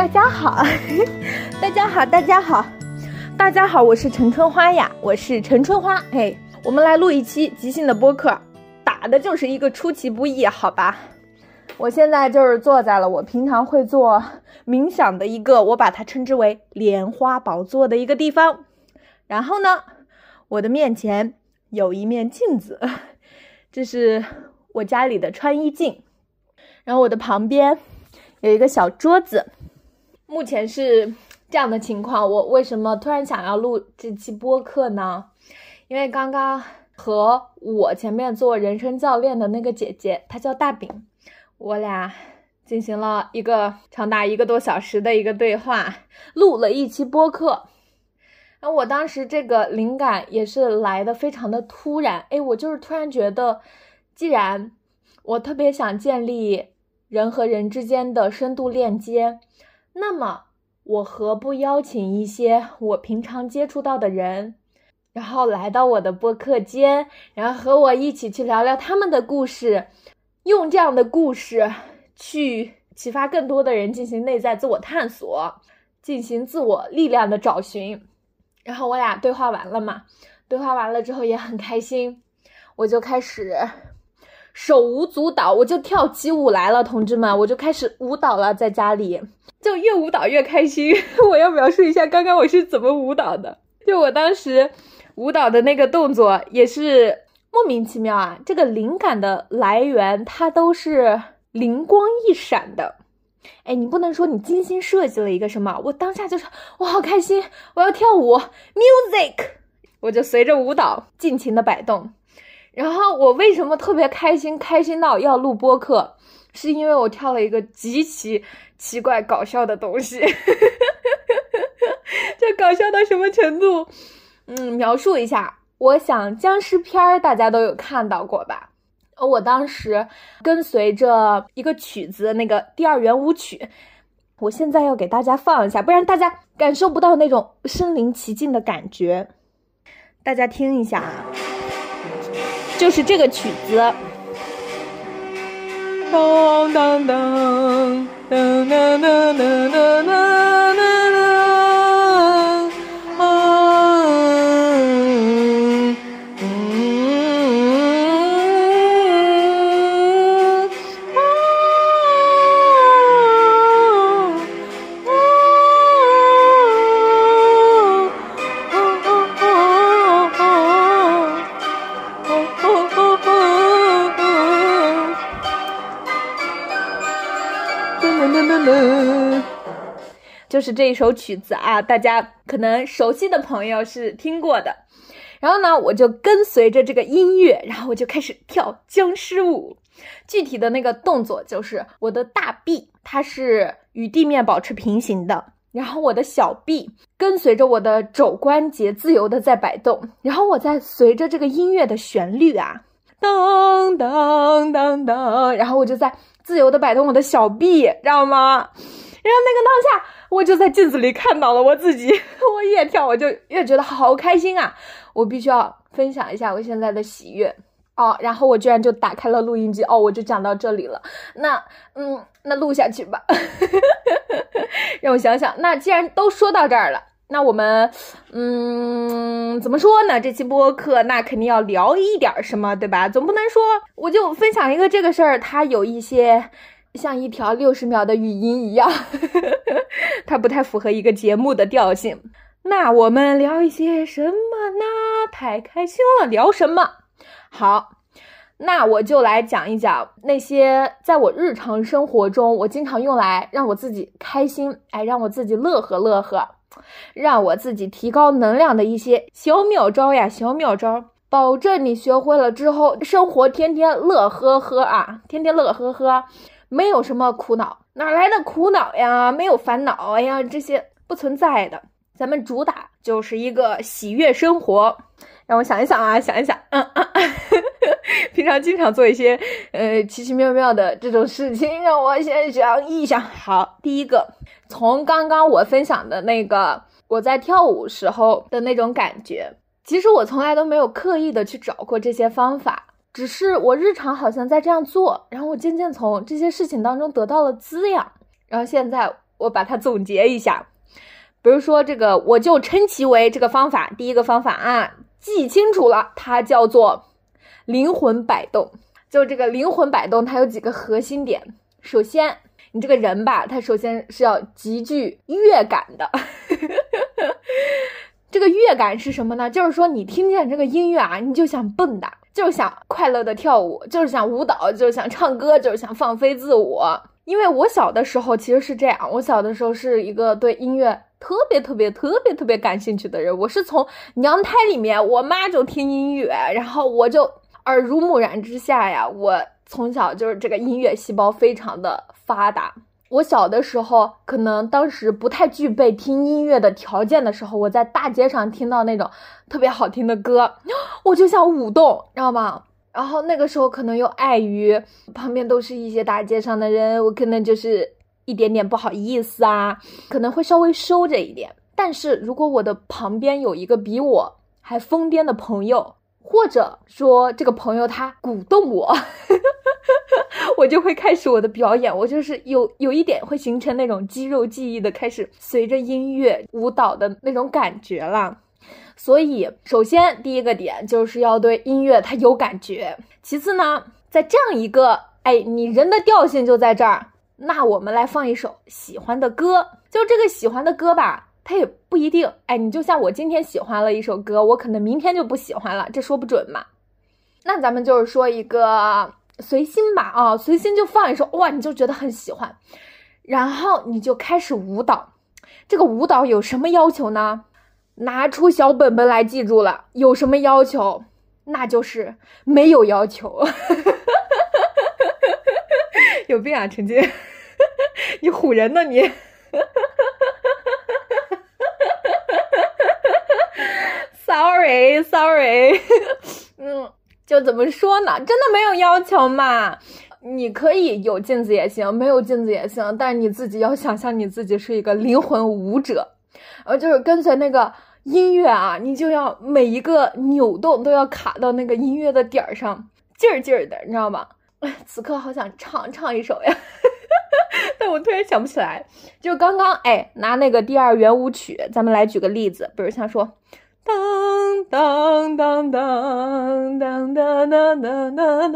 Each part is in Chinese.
大家好，大家好，大家好，大家好，我是陈春花呀，我是陈春花。嘿，我们来录一期即兴的播客，打的就是一个出其不意，好吧？我现在就是坐在了我平常会做冥想的一个，我把它称之为莲花宝座的一个地方。然后呢，我的面前有一面镜子，这是我家里的穿衣镜。然后我的旁边有一个小桌子。目前是这样的情况，我为什么突然想要录这期播客呢？因为刚刚和我前面做人生教练的那个姐姐，她叫大饼，我俩进行了一个长达一个多小时的一个对话，录了一期播客。那我当时这个灵感也是来的非常的突然，哎，我就是突然觉得，既然我特别想建立人和人之间的深度链接。那么，我何不邀请一些我平常接触到的人，然后来到我的播客间，然后和我一起去聊聊他们的故事，用这样的故事去启发更多的人进行内在自我探索，进行自我力量的找寻。然后我俩对话完了嘛？对话完了之后也很开心，我就开始。手舞足蹈，我就跳起舞来了，同志们，我就开始舞蹈了，在家里就越舞蹈越开心。我要描述一下刚刚我是怎么舞蹈的，就我当时舞蹈的那个动作也是莫名其妙啊，这个灵感的来源它都是灵光一闪的。哎，你不能说你精心设计了一个什么，我当下就是我好开心，我要跳舞，music，我就随着舞蹈尽情的摆动。然后我为什么特别开心？开心到要录播客，是因为我跳了一个极其奇怪搞笑的东西。这搞笑到什么程度？嗯，描述一下。我想僵尸片儿大家都有看到过吧？我当时跟随着一个曲子，那个第二圆舞曲。我现在要给大家放一下，不然大家感受不到那种身临其境的感觉。大家听一下啊。就是这个曲子，当当当当当当当当就是这一首曲子啊，大家可能熟悉的朋友是听过的。然后呢，我就跟随着这个音乐，然后我就开始跳僵尸舞。具体的那个动作就是我的大臂它是与地面保持平行的，然后我的小臂跟随着我的肘关节自由的在摆动，然后我在随着这个音乐的旋律啊，当当当当，然后我就在自由的摆动我的小臂，知道吗？然后那个当下。我就在镜子里看到了我自己，我越跳我就越觉得好开心啊！我必须要分享一下我现在的喜悦哦。然后我居然就打开了录音机哦，我就讲到这里了。那嗯，那录下去吧。让我想想，那既然都说到这儿了，那我们嗯，怎么说呢？这期播客那肯定要聊一点什么，对吧？总不能说我就分享一个这个事儿，它有一些。像一条六十秒的语音一样呵呵，它不太符合一个节目的调性。那我们聊一些什么呢？太开心了，聊什么？好，那我就来讲一讲那些在我日常生活中我经常用来让我自己开心，哎，让我自己乐呵乐呵，让我自己提高能量的一些小妙招呀，小妙招，保证你学会了之后，生活天天乐呵呵啊，天天乐呵呵。没有什么苦恼，哪来的苦恼呀？没有烦恼，哎呀，这些不存在的。咱们主打就是一个喜悦生活。让我想一想啊，想一想，嗯嗯，平常经常做一些呃奇奇妙妙的这种事情，让我先想一想。好，第一个，从刚刚我分享的那个我在跳舞时候的那种感觉，其实我从来都没有刻意的去找过这些方法。只是我日常好像在这样做，然后我渐渐从这些事情当中得到了滋养，然后现在我把它总结一下，比如说这个，我就称其为这个方法，第一个方法啊，记清楚了，它叫做灵魂摆动。就这个灵魂摆动，它有几个核心点。首先，你这个人吧，他首先是要极具乐感的。这个乐感是什么呢？就是说你听见这个音乐啊，你就想蹦跶，就是想快乐的跳舞，就是想舞蹈，就是想唱歌，就是想放飞自我。因为我小的时候其实是这样，我小的时候是一个对音乐特别特别特别特别感兴趣的人。我是从娘胎里面，我妈就听音乐，然后我就耳濡目染之下呀，我从小就是这个音乐细胞非常的发达。我小的时候，可能当时不太具备听音乐的条件的时候，我在大街上听到那种特别好听的歌，我就想舞动，知道吗？然后那个时候可能又碍于旁边都是一些大街上的人，我可能就是一点点不好意思啊，可能会稍微收着一点。但是如果我的旁边有一个比我还疯癫的朋友，或者说这个朋友他鼓动我。我就会开始我的表演，我就是有有一点会形成那种肌肉记忆的，开始随着音乐舞蹈的那种感觉了。所以，首先第一个点就是要对音乐它有感觉。其次呢，在这样一个哎，你人的调性就在这儿，那我们来放一首喜欢的歌。就这个喜欢的歌吧，它也不一定哎，你就像我今天喜欢了一首歌，我可能明天就不喜欢了，这说不准嘛。那咱们就是说一个。随心吧啊，随心就放一首哇，你就觉得很喜欢，然后你就开始舞蹈。这个舞蹈有什么要求呢？拿出小本本来记住了。有什么要求？那就是没有要求。有病啊，陈静，你唬人呢你？Sorry Sorry，嗯。就怎么说呢？真的没有要求嘛？你可以有镜子也行，没有镜子也行，但是你自己要想象你自己是一个灵魂舞者，呃，就是跟随那个音乐啊，你就要每一个扭动都要卡到那个音乐的点儿上，劲儿劲儿的，你知道吗？此刻好想唱唱一首呀，但我突然想不起来。就刚刚哎，拿那个第二圆舞曲，咱们来举个例子，比如像说。当当当当当当当当当当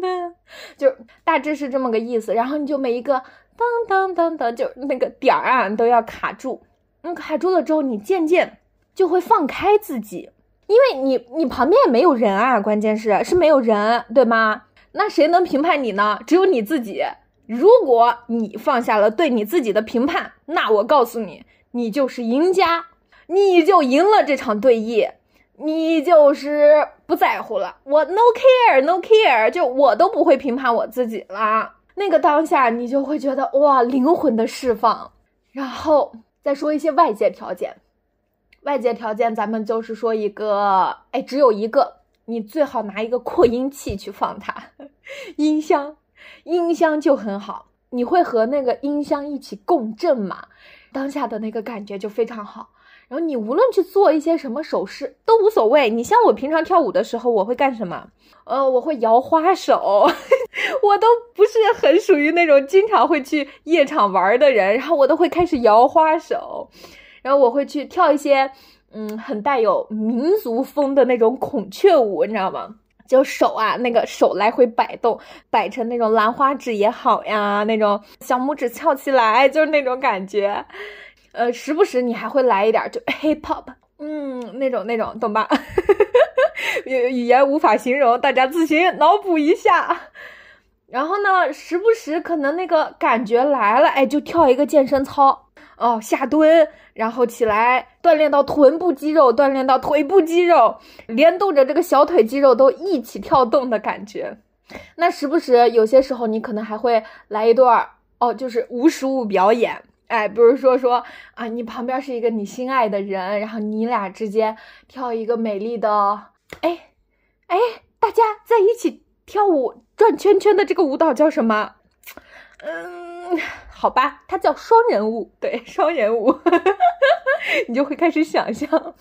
当，就大致是这么个意思。然后你就每一个当当当当，就那个点儿啊都要卡住。嗯，卡住了之后，你渐渐就会放开自己，因为你你旁边也没有人啊，关键是是没有人，对吗？那谁能评判你呢？只有你自己。如果你放下了对你自己的评判，那我告诉你。你就是赢家，你就赢了这场对弈，你就是不在乎了。我 no care no care，就我都不会评判我自己了。那个当下，你就会觉得哇，灵魂的释放。然后再说一些外界条件，外界条件咱们就是说一个，哎，只有一个，你最好拿一个扩音器去放它，音箱，音箱就很好，你会和那个音箱一起共振嘛？当下的那个感觉就非常好，然后你无论去做一些什么手势都无所谓。你像我平常跳舞的时候，我会干什么？呃，我会摇花手，我都不是很属于那种经常会去夜场玩的人，然后我都会开始摇花手，然后我会去跳一些嗯很带有民族风的那种孔雀舞，你知道吗？就手啊，那个手来回摆动，摆成那种兰花指也好呀，那种小拇指翘起来，就是那种感觉。呃，时不时你还会来一点，就 hip hop，嗯，那种那种，懂吧？语语言无法形容，大家自行脑补一下。然后呢，时不时可能那个感觉来了，哎，就跳一个健身操。哦，下蹲，然后起来锻炼到臀部肌肉，锻炼到腿部肌肉，联动着这个小腿肌肉都一起跳动的感觉。那时不时有些时候你可能还会来一段哦，就是无实物表演。哎，比如说说啊，你旁边是一个你心爱的人，然后你俩之间跳一个美丽的，哎哎，大家在一起跳舞转圈圈的这个舞蹈叫什么？嗯。好吧，它叫双人舞，对，双人舞，你就会开始想象。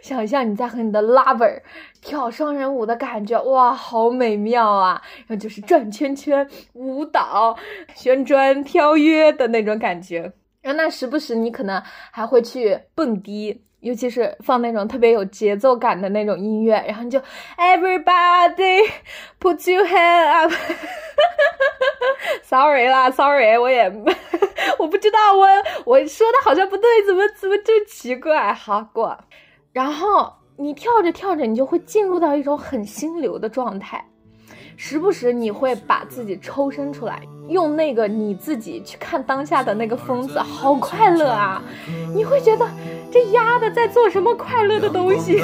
想象你在和你的 lover 跳双人舞的感觉，哇，好美妙啊！然后就是转圈圈、舞蹈、旋转、跳跃的那种感觉。然后那时不时你可能还会去蹦迪，尤其是放那种特别有节奏感的那种音乐，然后你就 everybody put your hand up。Sorry 啦，Sorry，我也 我不知道，我我说的好像不对，怎么怎么就奇怪？好过。然后你跳着跳着，你就会进入到一种很心流的状态，时不时你会把自己抽身出来，用那个你自己去看当下的那个疯子，好快乐啊！你会觉得这丫的在做什么快乐的东西？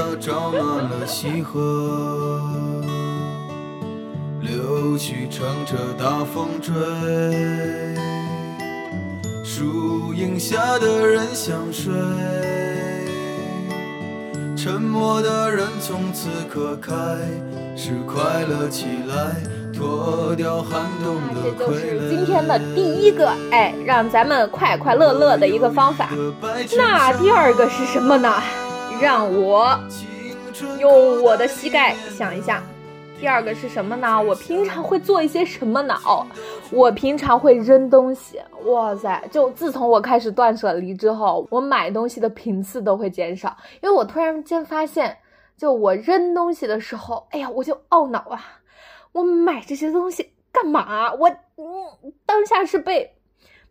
柳絮乘着大风追，树荫下的人想睡。沉默的人从此刻开始快乐起来，脱掉寒冬的傀儡。这就是今天的第一个，哎，让咱们快快乐乐的一个方法。那第二个是什么呢？让我用我的膝盖想一下。第二个是什么呢？我平常会做一些什么呢？哦，我平常会扔东西。哇塞！就自从我开始断舍离之后，我买东西的频次都会减少，因为我突然间发现，就我扔东西的时候，哎呀，我就懊恼啊！我买这些东西干嘛？我嗯，当下是被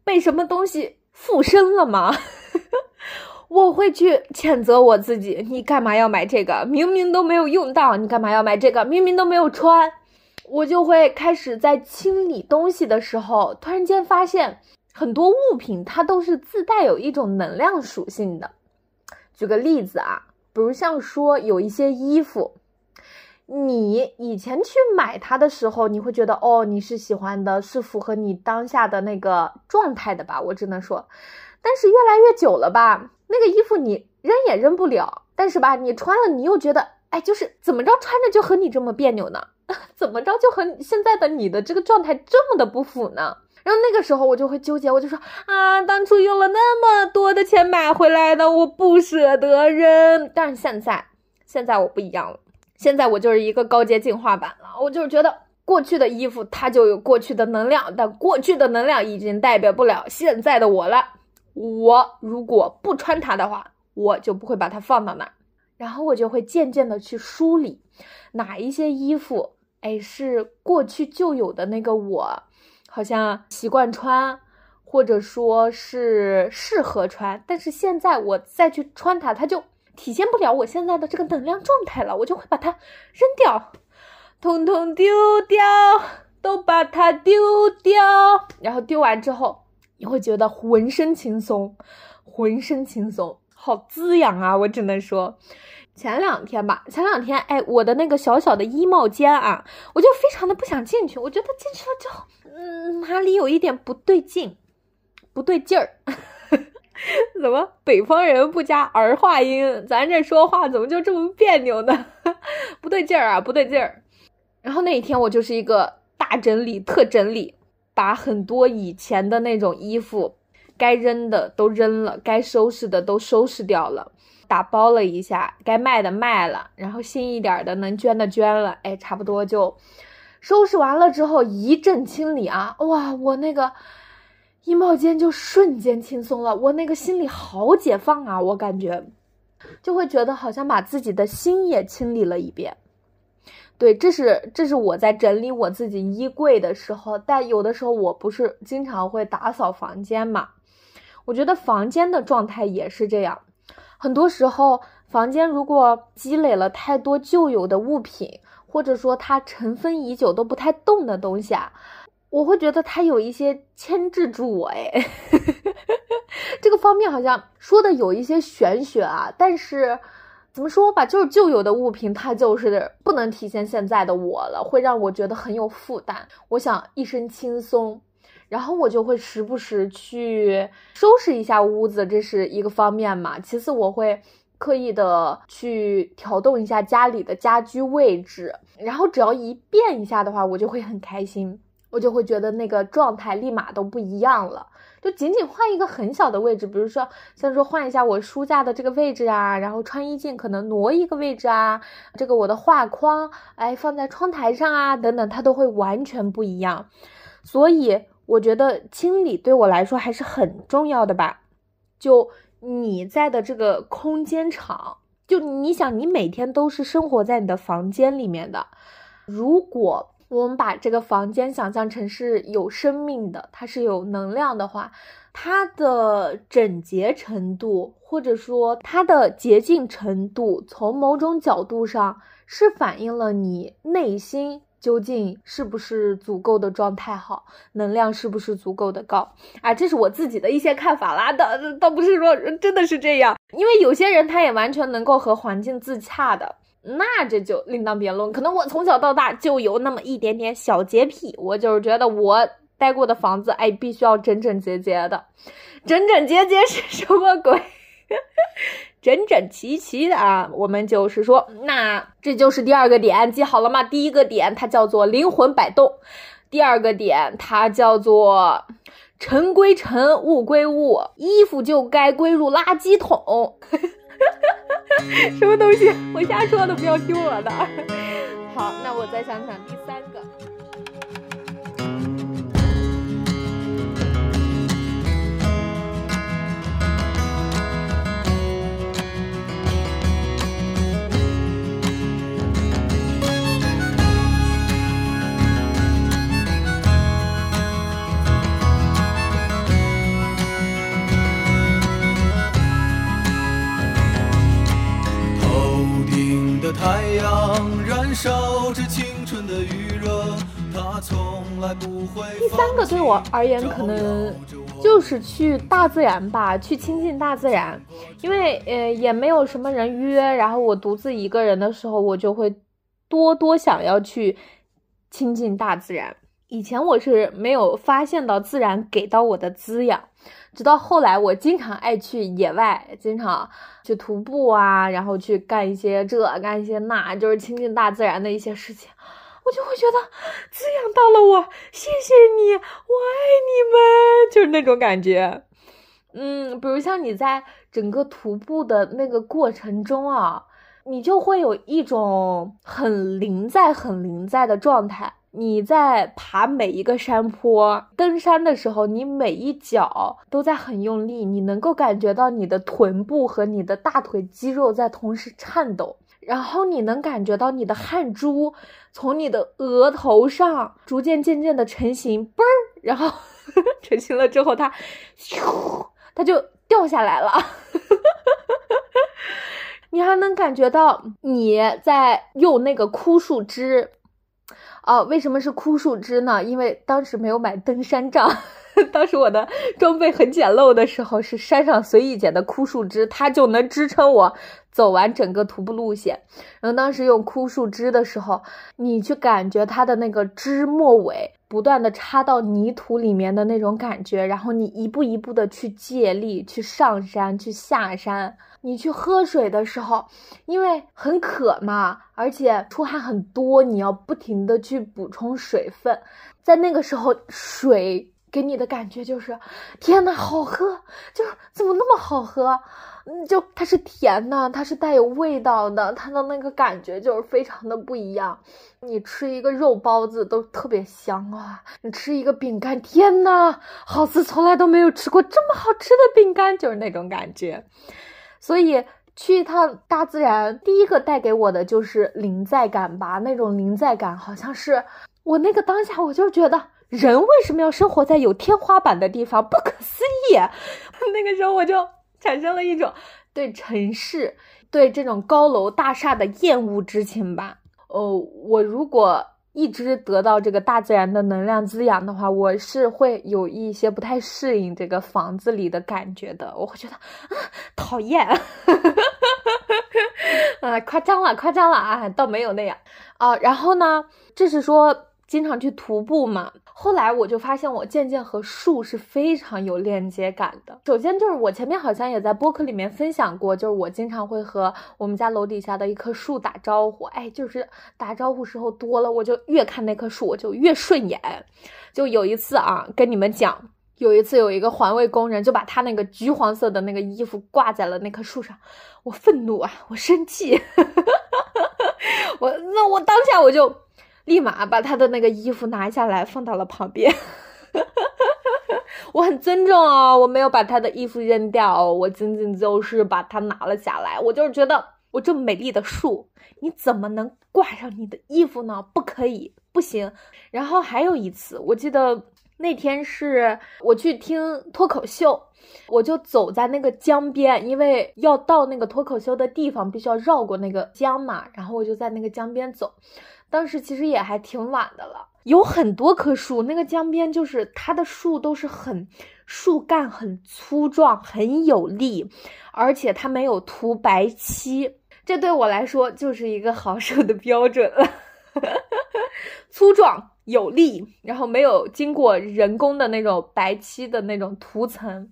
被什么东西附身了吗？我会去谴责我自己，你干嘛要买这个？明明都没有用到，你干嘛要买这个？明明都没有穿，我就会开始在清理东西的时候，突然间发现很多物品它都是自带有一种能量属性的。举个例子啊，比如像说有一些衣服，你以前去买它的时候，你会觉得哦，你是喜欢的，是符合你当下的那个状态的吧？我只能说，但是越来越久了吧。那个衣服你扔也扔不了，但是吧，你穿了你又觉得，哎，就是怎么着穿着就和你这么别扭呢？怎么着就和现在的你的这个状态这么的不符呢？然后那个时候我就会纠结，我就说啊，当初用了那么多的钱买回来的，我不舍得扔。但是现在，现在我不一样了，现在我就是一个高阶进化版了。我就是觉得过去的衣服它就有过去的能量，但过去的能量已经代表不了现在的我了。我如果不穿它的话，我就不会把它放到那儿，然后我就会渐渐的去梳理哪一些衣服，哎，是过去就有的那个我，好像习惯穿，或者说是适合穿，但是现在我再去穿它，它就体现不了我现在的这个能量状态了，我就会把它扔掉，通通丢掉，都把它丢掉，然后丢完之后。你会觉得浑身轻松，浑身轻松，好滋养啊！我只能说，前两天吧，前两天，哎，我的那个小小的衣帽间啊，我就非常的不想进去，我觉得进去了之后，嗯，哪里有一点不对劲，不对劲儿，怎么北方人不加儿化音？咱这说话怎么就这么别扭呢？不对劲儿啊，不对劲儿。然后那一天我就是一个大整理，特整理。把很多以前的那种衣服，该扔的都扔了，该收拾的都收拾掉了，打包了一下，该卖的卖了，然后新一点的能捐的捐了，哎，差不多就收拾完了之后一阵清理啊，哇，我那个衣帽间就瞬间轻松了，我那个心里好解放啊，我感觉就会觉得好像把自己的心也清理了一遍。对，这是这是我在整理我自己衣柜的时候，但有的时候我不是经常会打扫房间嘛。我觉得房间的状态也是这样，很多时候房间如果积累了太多旧有的物品，或者说它尘封已久都不太动的东西啊，我会觉得它有一些牵制住我。哎，这个方面好像说的有一些玄学啊，但是。怎么说吧，就是旧有的物品，它就是不能体现现在的我了，会让我觉得很有负担。我想一身轻松，然后我就会时不时去收拾一下屋子，这是一个方面嘛。其次，我会刻意的去调动一下家里的家居位置，然后只要一变一下的话，我就会很开心，我就会觉得那个状态立马都不一样了。就仅仅换一个很小的位置，比如说像说换一下我书架的这个位置啊，然后穿衣镜可能挪一个位置啊，这个我的画框哎放在窗台上啊等等，它都会完全不一样。所以我觉得清理对我来说还是很重要的吧。就你在的这个空间场，就你想你每天都是生活在你的房间里面的，如果。我们把这个房间想象成是有生命的，它是有能量的话，它的整洁程度或者说它的洁净程度，从某种角度上是反映了你内心究竟是不是足够的状态好，能量是不是足够的高啊？这是我自己的一些看法啦，倒倒不是说真的是这样，因为有些人他也完全能够和环境自洽的。那这就另当别论。可能我从小到大就有那么一点点小洁癖，我就是觉得我待过的房子，哎，必须要整整洁洁的。整整洁洁是什么鬼？整整齐齐的啊！我们就是说，那这就是第二个点，记好了吗？第一个点它叫做灵魂摆动，第二个点它叫做尘归尘，物归物，衣服就该归入垃圾桶。什么东西？我瞎说的，不要听我的。好，那我再想想第三个。燃烧着青春的余热，他从来不会。第三个对我而言，可能就是去大自然吧，去亲近大自然。因为呃，也没有什么人约，然后我独自一个人的时候，我就会多多想要去亲近大自然。以前我是没有发现到自然给到我的滋养。直到后来，我经常爱去野外，经常去徒步啊，然后去干一些这，干一些那，就是亲近大自然的一些事情，我就会觉得滋养到了我，谢谢你，我爱你们，就是那种感觉。嗯，比如像你在整个徒步的那个过程中啊，你就会有一种很临在、很临在的状态。你在爬每一个山坡，登山的时候，你每一脚都在很用力，你能够感觉到你的臀部和你的大腿肌肉在同时颤抖，然后你能感觉到你的汗珠从你的额头上逐渐渐渐的成型，嘣儿，然后 成型了之后，它咻，它就掉下来了，你还能感觉到你在用那个枯树枝。哦，为什么是枯树枝呢？因为当时没有买登山杖，当时我的装备很简陋的时候，是山上随意捡的枯树枝，它就能支撑我走完整个徒步路线。然后当时用枯树枝的时候，你去感觉它的那个枝末尾不断的插到泥土里面的那种感觉，然后你一步一步的去借力去上山去下山。你去喝水的时候，因为很渴嘛，而且出汗很多，你要不停的去补充水分，在那个时候，水给你的感觉就是，天呐，好喝，就是怎么那么好喝？嗯，就它是甜的，它是带有味道的，它的那个感觉就是非常的不一样。你吃一个肉包子都特别香啊，你吃一个饼干，天呐，好似从来都没有吃过这么好吃的饼干，就是那种感觉。所以去一趟大自然，第一个带给我的就是临在感吧。那种临在感，好像是我那个当下，我就觉得人为什么要生活在有天花板的地方？不可思议！那个时候我就产生了一种对城市、对这种高楼大厦的厌恶之情吧。哦，我如果。一直得到这个大自然的能量滋养的话，我是会有一些不太适应这个房子里的感觉的。我会觉得啊，讨厌，啊，夸张了，夸张了啊，倒没有那样啊。然后呢，就是说。经常去徒步嘛，后来我就发现我渐渐和树是非常有链接感的。首先就是我前面好像也在播客里面分享过，就是我经常会和我们家楼底下的一棵树打招呼，哎，就是打招呼时候多了，我就越看那棵树我就越顺眼。就有一次啊，跟你们讲，有一次，有一个环卫工人就把他那个橘黄色的那个衣服挂在了那棵树上，我愤怒啊，我生气，我那我当下我就立马把他的那个衣服拿下来放到了旁边，我很尊重哦，我没有把他的衣服扔掉，我仅仅就是把它拿了下来，我就是觉得我这么美丽的树，你怎么能挂上你的衣服呢？不可以，不行。然后还有一次，我记得。那天是我去听脱口秀，我就走在那个江边，因为要到那个脱口秀的地方，必须要绕过那个江嘛。然后我就在那个江边走，当时其实也还挺晚的了，有很多棵树，那个江边就是它的树都是很树干很粗壮，很有力，而且它没有涂白漆，这对我来说就是一个好树的标准了，粗壮。有力，然后没有经过人工的那种白漆的那种涂层，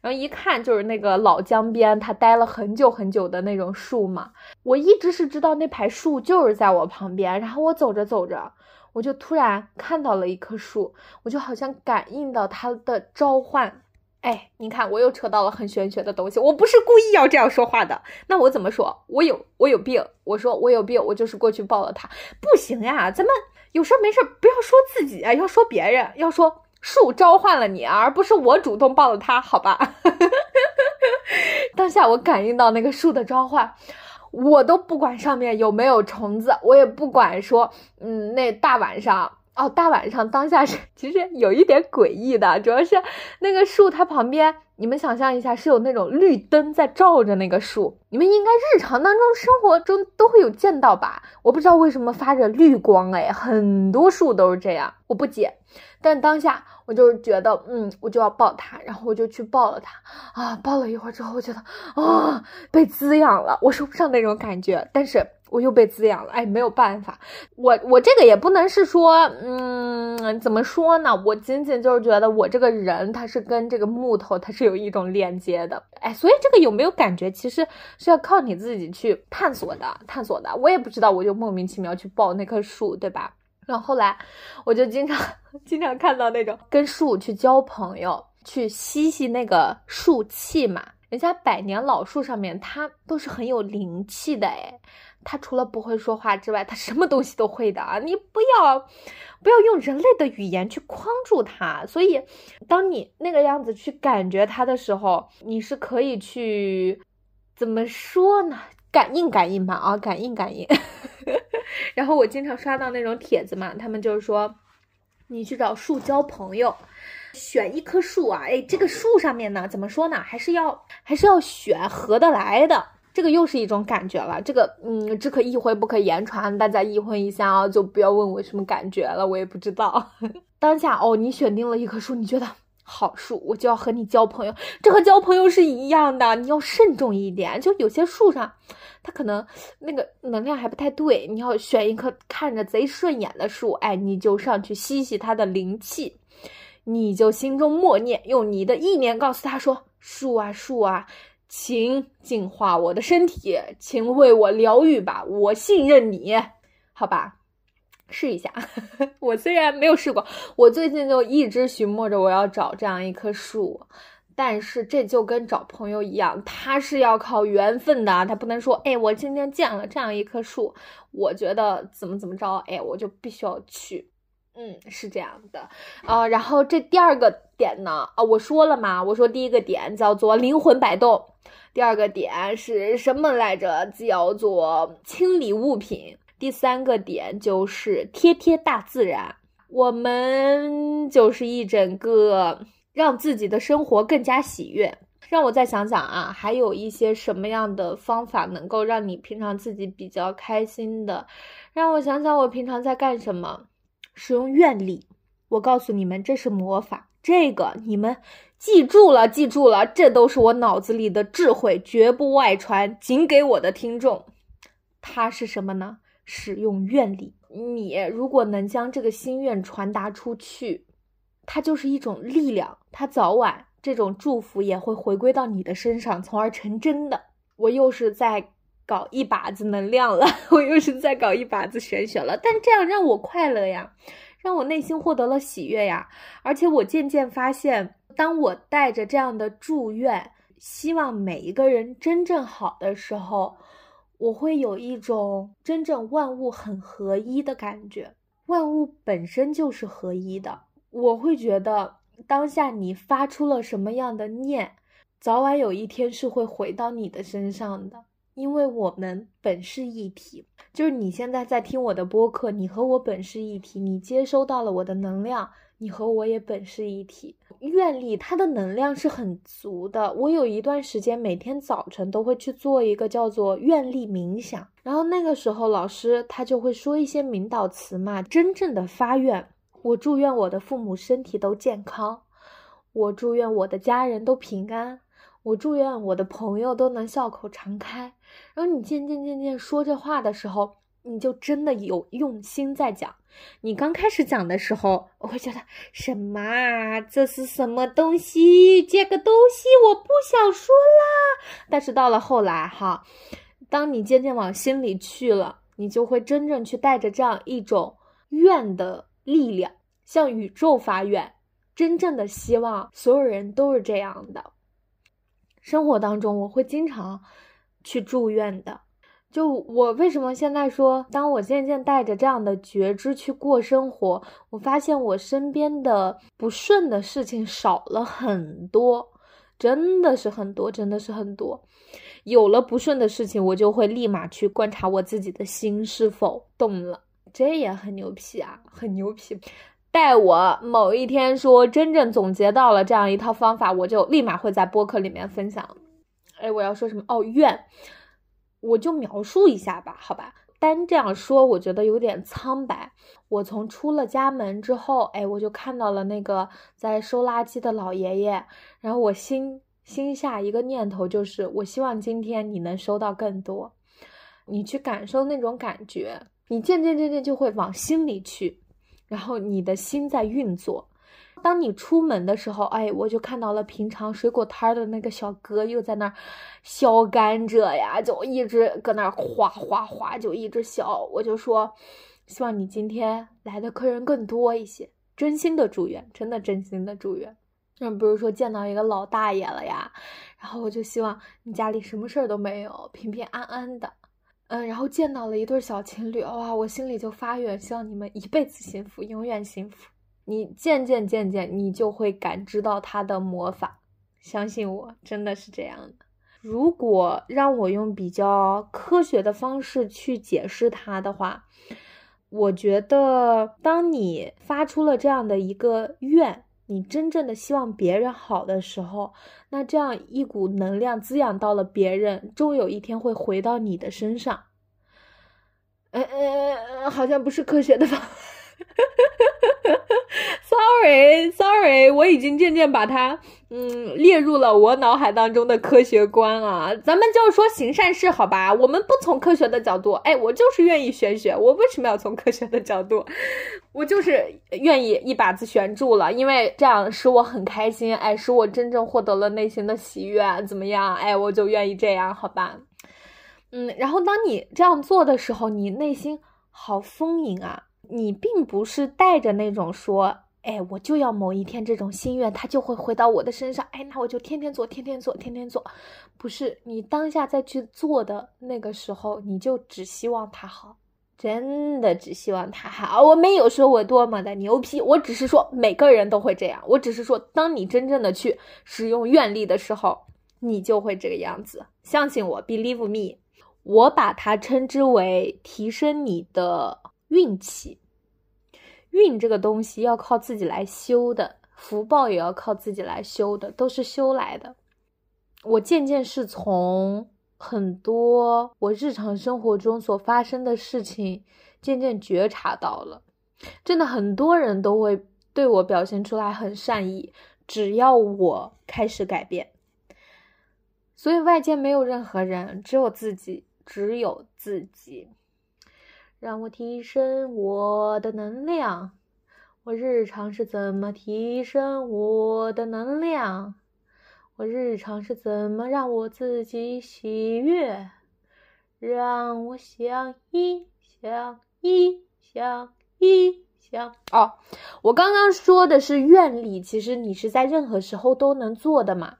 然后一看就是那个老江边，它待了很久很久的那种树嘛。我一直是知道那排树就是在我旁边，然后我走着走着，我就突然看到了一棵树，我就好像感应到它的召唤。哎，你看我又扯到了很玄学的东西，我不是故意要这样说话的。那我怎么说？我有我有病，我说我有病，我就是过去抱了它，不行呀，咱们。有事没事不要说自己啊，要说别人，要说树召唤了你，而不是我主动抱了它，好吧？当下我感应到那个树的召唤，我都不管上面有没有虫子，我也不管说，嗯，那大晚上。哦，大晚上当下是 其实有一点诡异的，主要是那个树它旁边，你们想象一下是有那种绿灯在照着那个树，你们应该日常当中生活中都会有见到吧？我不知道为什么发着绿光，哎，很多树都是这样，我不解。但当下我就是觉得，嗯，我就要抱它，然后我就去抱了它，啊，抱了一会儿之后，我觉得啊，被滋养了，我说不上那种感觉，但是。我又被滋养了，哎，没有办法，我我这个也不能是说，嗯，怎么说呢？我仅仅就是觉得我这个人他是跟这个木头他是有一种链接的，哎，所以这个有没有感觉，其实是要靠你自己去探索的，探索的。我也不知道，我就莫名其妙去抱那棵树，对吧？然后后来我就经常经常看到那种跟树去交朋友，去吸吸那个树气嘛。人家百年老树上面它都是很有灵气的，哎。他除了不会说话之外，他什么东西都会的啊！你不要，不要用人类的语言去框住他。所以，当你那个样子去感觉他的时候，你是可以去怎么说呢？感应感应吧，啊，感应感应。然后我经常刷到那种帖子嘛，他们就是说，你去找树交朋友，选一棵树啊，哎，这个树上面呢，怎么说呢？还是要还是要选合得来的。这个又是一种感觉了，这个嗯，只可意会不可言传，大家意会一下啊，就不要问我什么感觉了，我也不知道。当下哦，你选定了一棵树，你觉得好树，我就要和你交朋友，这和交朋友是一样的，你要慎重一点。就有些树上，它可能那个能量还不太对，你要选一棵看着贼顺眼的树，哎，你就上去吸吸它的灵气，你就心中默念，用你的意念告诉他说：树啊树啊。请净化我的身体，请为我疗愈吧，我信任你，好吧？试一下。我虽然没有试过，我最近就一直寻摸着我要找这样一棵树，但是这就跟找朋友一样，它是要靠缘分的，它不能说，哎，我今天见了这样一棵树，我觉得怎么怎么着，哎，我就必须要去。嗯，是这样的，啊，然后这第二个点呢，啊，我说了嘛，我说第一个点叫做灵魂摆动，第二个点是什么来着？叫做清理物品，第三个点就是贴贴大自然。我们就是一整个让自己的生活更加喜悦。让我再想想啊，还有一些什么样的方法能够让你平常自己比较开心的？让我想想，我平常在干什么？使用愿力，我告诉你们，这是魔法。这个你们记住了，记住了，这都是我脑子里的智慧，绝不外传，仅给我的听众。它是什么呢？使用愿力。你如果能将这个心愿传达出去，它就是一种力量，它早晚这种祝福也会回归到你的身上，从而成真的。我又是在。搞一把子能量了，我又是在搞一把子玄学了，但这样让我快乐呀，让我内心获得了喜悦呀，而且我渐渐发现，当我带着这样的祝愿，希望每一个人真正好的时候，我会有一种真正万物很合一的感觉。万物本身就是合一的，我会觉得当下你发出了什么样的念，早晚有一天是会回到你的身上的。因为我们本是一体，就是你现在在听我的播客，你和我本是一体，你接收到了我的能量，你和我也本是一体。愿力它的能量是很足的，我有一段时间每天早晨都会去做一个叫做愿力冥想，然后那个时候老师他就会说一些引导词嘛，真正的发愿，我祝愿我的父母身体都健康，我祝愿我的家人都平安。我祝愿我的朋友都能笑口常开。然后你渐渐渐渐说这话的时候，你就真的有用心在讲。你刚开始讲的时候，我会觉得什么啊？这是什么东西？这个东西我不想说啦。但是到了后来哈，当你渐渐往心里去了，你就会真正去带着这样一种愿的力量，向宇宙发愿，真正的希望所有人都是这样的。生活当中，我会经常去祝愿的。就我为什么现在说，当我渐渐带着这样的觉知去过生活，我发现我身边的不顺的事情少了很多，真的是很多，真的是很多。有了不顺的事情，我就会立马去观察我自己的心是否动了，这也很牛皮啊，很牛皮。待我某一天说真正总结到了这样一套方法，我就立马会在播客里面分享。哎，我要说什么？哦，愿，我就描述一下吧，好吧。单这样说，我觉得有点苍白。我从出了家门之后，哎，我就看到了那个在收垃圾的老爷爷，然后我心心下一个念头就是，我希望今天你能收到更多。你去感受那种感觉，你渐渐渐渐就会往心里去。然后你的心在运作，当你出门的时候，哎，我就看到了平常水果摊的那个小哥又在那儿削甘蔗呀，就一直搁那儿哗哗哗就一直削。我就说，希望你今天来的客人更多一些，真心的祝愿，真的真心的祝愿。那比如说见到一个老大爷了呀，然后我就希望你家里什么事儿都没有，平平安安的。嗯，然后见到了一对小情侣，哇，我心里就发愿，希望你们一辈子幸福，永远幸福。你渐渐渐渐，你就会感知到他的魔法，相信我，真的是这样的。如果让我用比较科学的方式去解释它的话，我觉得，当你发出了这样的一个愿。你真正的希望别人好的时候，那这样一股能量滋养到了别人，终有一天会回到你的身上。嗯嗯，好像不是科学的吧 Sorry，Sorry，我已经渐渐把它嗯列入了我脑海当中的科学观啊。咱们就说行善事，好吧？我们不从科学的角度，哎，我就是愿意玄学。我为什么要从科学的角度？我就是愿意一把子悬住了，因为这样使我很开心，哎，使我真正获得了内心的喜悦，怎么样？哎，我就愿意这样，好吧？嗯，然后当你这样做的时候，你内心好丰盈啊。你并不是带着那种说，哎，我就要某一天这种心愿，它就会回到我的身上，哎，那我就天天做，天天做，天天做。不是你当下再去做的那个时候，你就只希望他好，真的只希望他好。我没有说我多么的牛批，我只是说每个人都会这样。我只是说，当你真正的去使用愿力的时候，你就会这个样子。相信我，believe me，我把它称之为提升你的。运气，运这个东西要靠自己来修的，福报也要靠自己来修的，都是修来的。我渐渐是从很多我日常生活中所发生的事情，渐渐觉察到了，真的很多人都会对我表现出来很善意，只要我开始改变。所以外界没有任何人，只有自己，只有自己。让我提升我的能量。我日常是怎么提升我的能量？我日常是怎么让我自己喜悦？让我想一想一想一想哦，我刚刚说的是愿力，其实你是在任何时候都能做的嘛。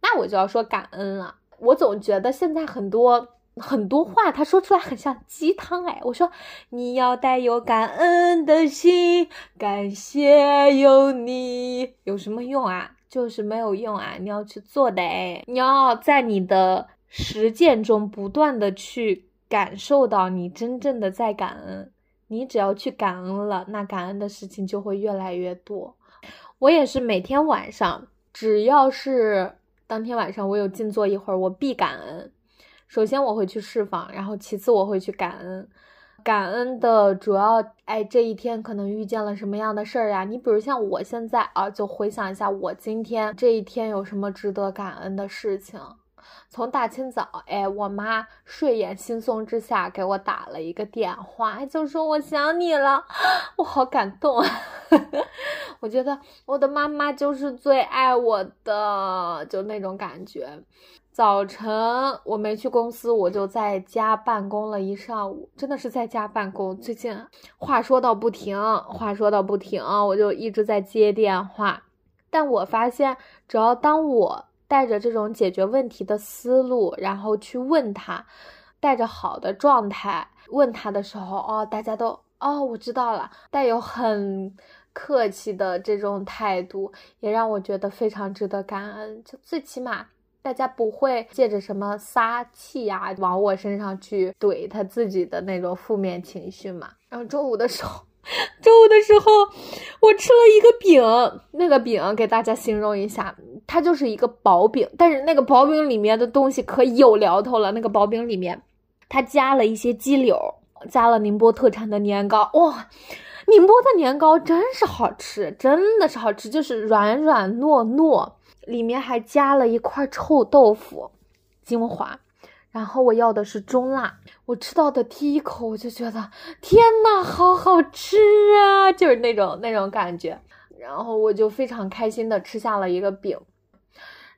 那我就要说感恩了。我总觉得现在很多很多话，他说出来很像鸡汤哎。我说你要带有感恩的心，感谢有你，有什么用啊？就是没有用啊！你要去做的哎，你要在你的实践中不断的去感受到你真正的在感恩。你只要去感恩了，那感恩的事情就会越来越多。我也是每天晚上，只要是当天晚上我有静坐一会儿，我必感恩。首先我会去释放，然后其次我会去感恩。感恩的主要，哎，这一天可能遇见了什么样的事儿呀？你比如像我现在啊，就回想一下我今天这一天有什么值得感恩的事情。从大清早，哎，我妈睡眼惺忪之下给我打了一个电话，就说我想你了，我好感动啊！我觉得我的妈妈就是最爱我的，就那种感觉。早晨我没去公司，我就在家办公了一上午，真的是在家办公。最近话说到不停，话说到不停，我就一直在接电话。但我发现，只要当我带着这种解决问题的思路，然后去问他，带着好的状态问他的时候，哦，大家都哦，我知道了，带有很客气的这种态度，也让我觉得非常值得感恩。就最起码，大家不会借着什么撒气呀，往我身上去怼他自己的那种负面情绪嘛。然后中午的时候。中午的时候，我吃了一个饼，那个饼给大家形容一下，它就是一个薄饼，但是那个薄饼里面的东西可有聊头了。那个薄饼里面，它加了一些鸡柳，加了宁波特产的年糕。哇，宁波的年糕真是好吃，真的是好吃，就是软软糯糯，里面还加了一块臭豆腐，精华。然后我要的是中辣，我吃到的第一口我就觉得天呐，好好吃啊，就是那种那种感觉。然后我就非常开心的吃下了一个饼。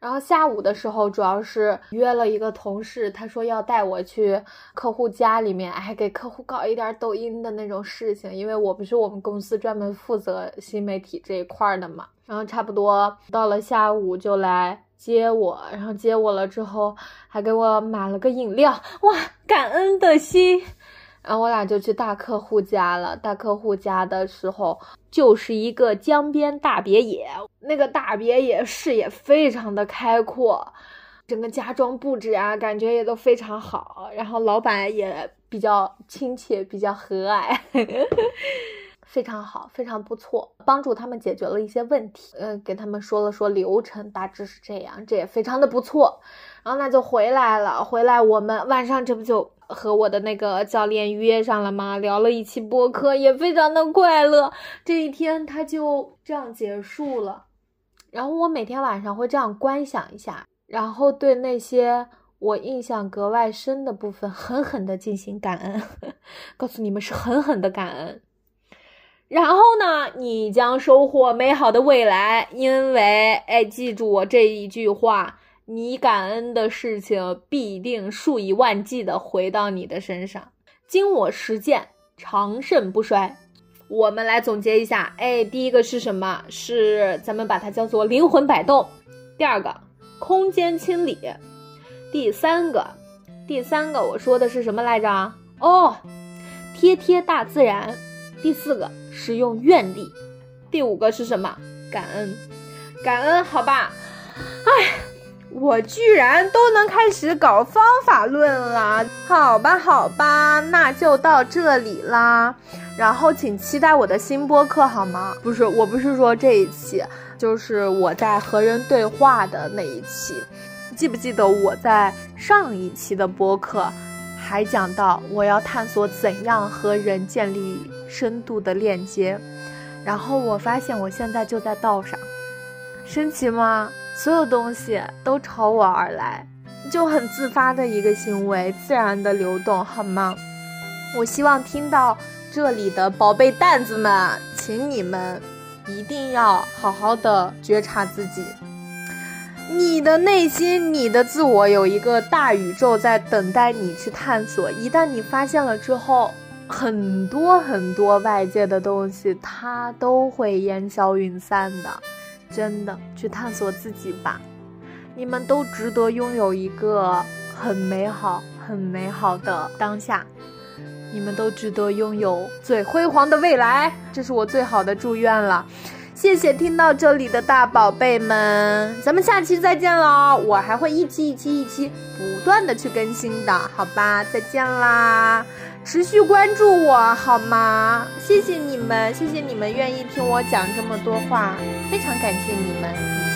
然后下午的时候，主要是约了一个同事，他说要带我去客户家里面，哎，给客户搞一点抖音的那种事情，因为我不是我们公司专门负责新媒体这一块的嘛。然后差不多到了下午就来。接我，然后接我了之后，还给我买了个饮料，哇，感恩的心。然后我俩就去大客户家了。大客户家的时候，就是一个江边大别野，那个大别野视野非常的开阔，整个家装布置啊，感觉也都非常好。然后老板也比较亲切，比较和蔼。非常好，非常不错，帮助他们解决了一些问题。呃，给他们说了说流程，大致是这样，这也非常的不错。然后那就回来了，回来我们晚上这不就和我的那个教练约上了吗？聊了一期播客，也非常的快乐。这一天他就这样结束了。然后我每天晚上会这样观想一下，然后对那些我印象格外深的部分狠狠的进行感恩，告诉你们是狠狠的感恩。然后呢，你将收获美好的未来，因为，哎，记住我这一句话，你感恩的事情必定数以万计的回到你的身上。经我实践，长盛不衰。我们来总结一下，哎，第一个是什么？是咱们把它叫做灵魂摆动。第二个，空间清理。第三个，第三个我说的是什么来着？哦，贴贴大自然。第四个使用愿力，第五个是什么？感恩，感恩，好吧。哎，我居然都能开始搞方法论了，好吧，好吧，那就到这里啦。然后请期待我的新播客，好吗？不是，我不是说这一期，就是我在和人对话的那一期。记不记得我在上一期的播客？还讲到我要探索怎样和人建立深度的链接，然后我发现我现在就在道上，神奇吗？所有东西都朝我而来，就很自发的一个行为，自然的流动，好吗？我希望听到这里的宝贝蛋子们，请你们一定要好好的觉察自己。你的内心，你的自我有一个大宇宙在等待你去探索。一旦你发现了之后，很多很多外界的东西，它都会烟消云散的。真的，去探索自己吧。你们都值得拥有一个很美好、很美好的当下。你们都值得拥有最辉煌的未来，这是我最好的祝愿了。谢谢听到这里的大宝贝们，咱们下期再见喽！我还会一期一期一期不断的去更新的，好吧？再见啦！持续关注我好吗？谢谢你们，谢谢你们愿意听我讲这么多话，非常感谢你们。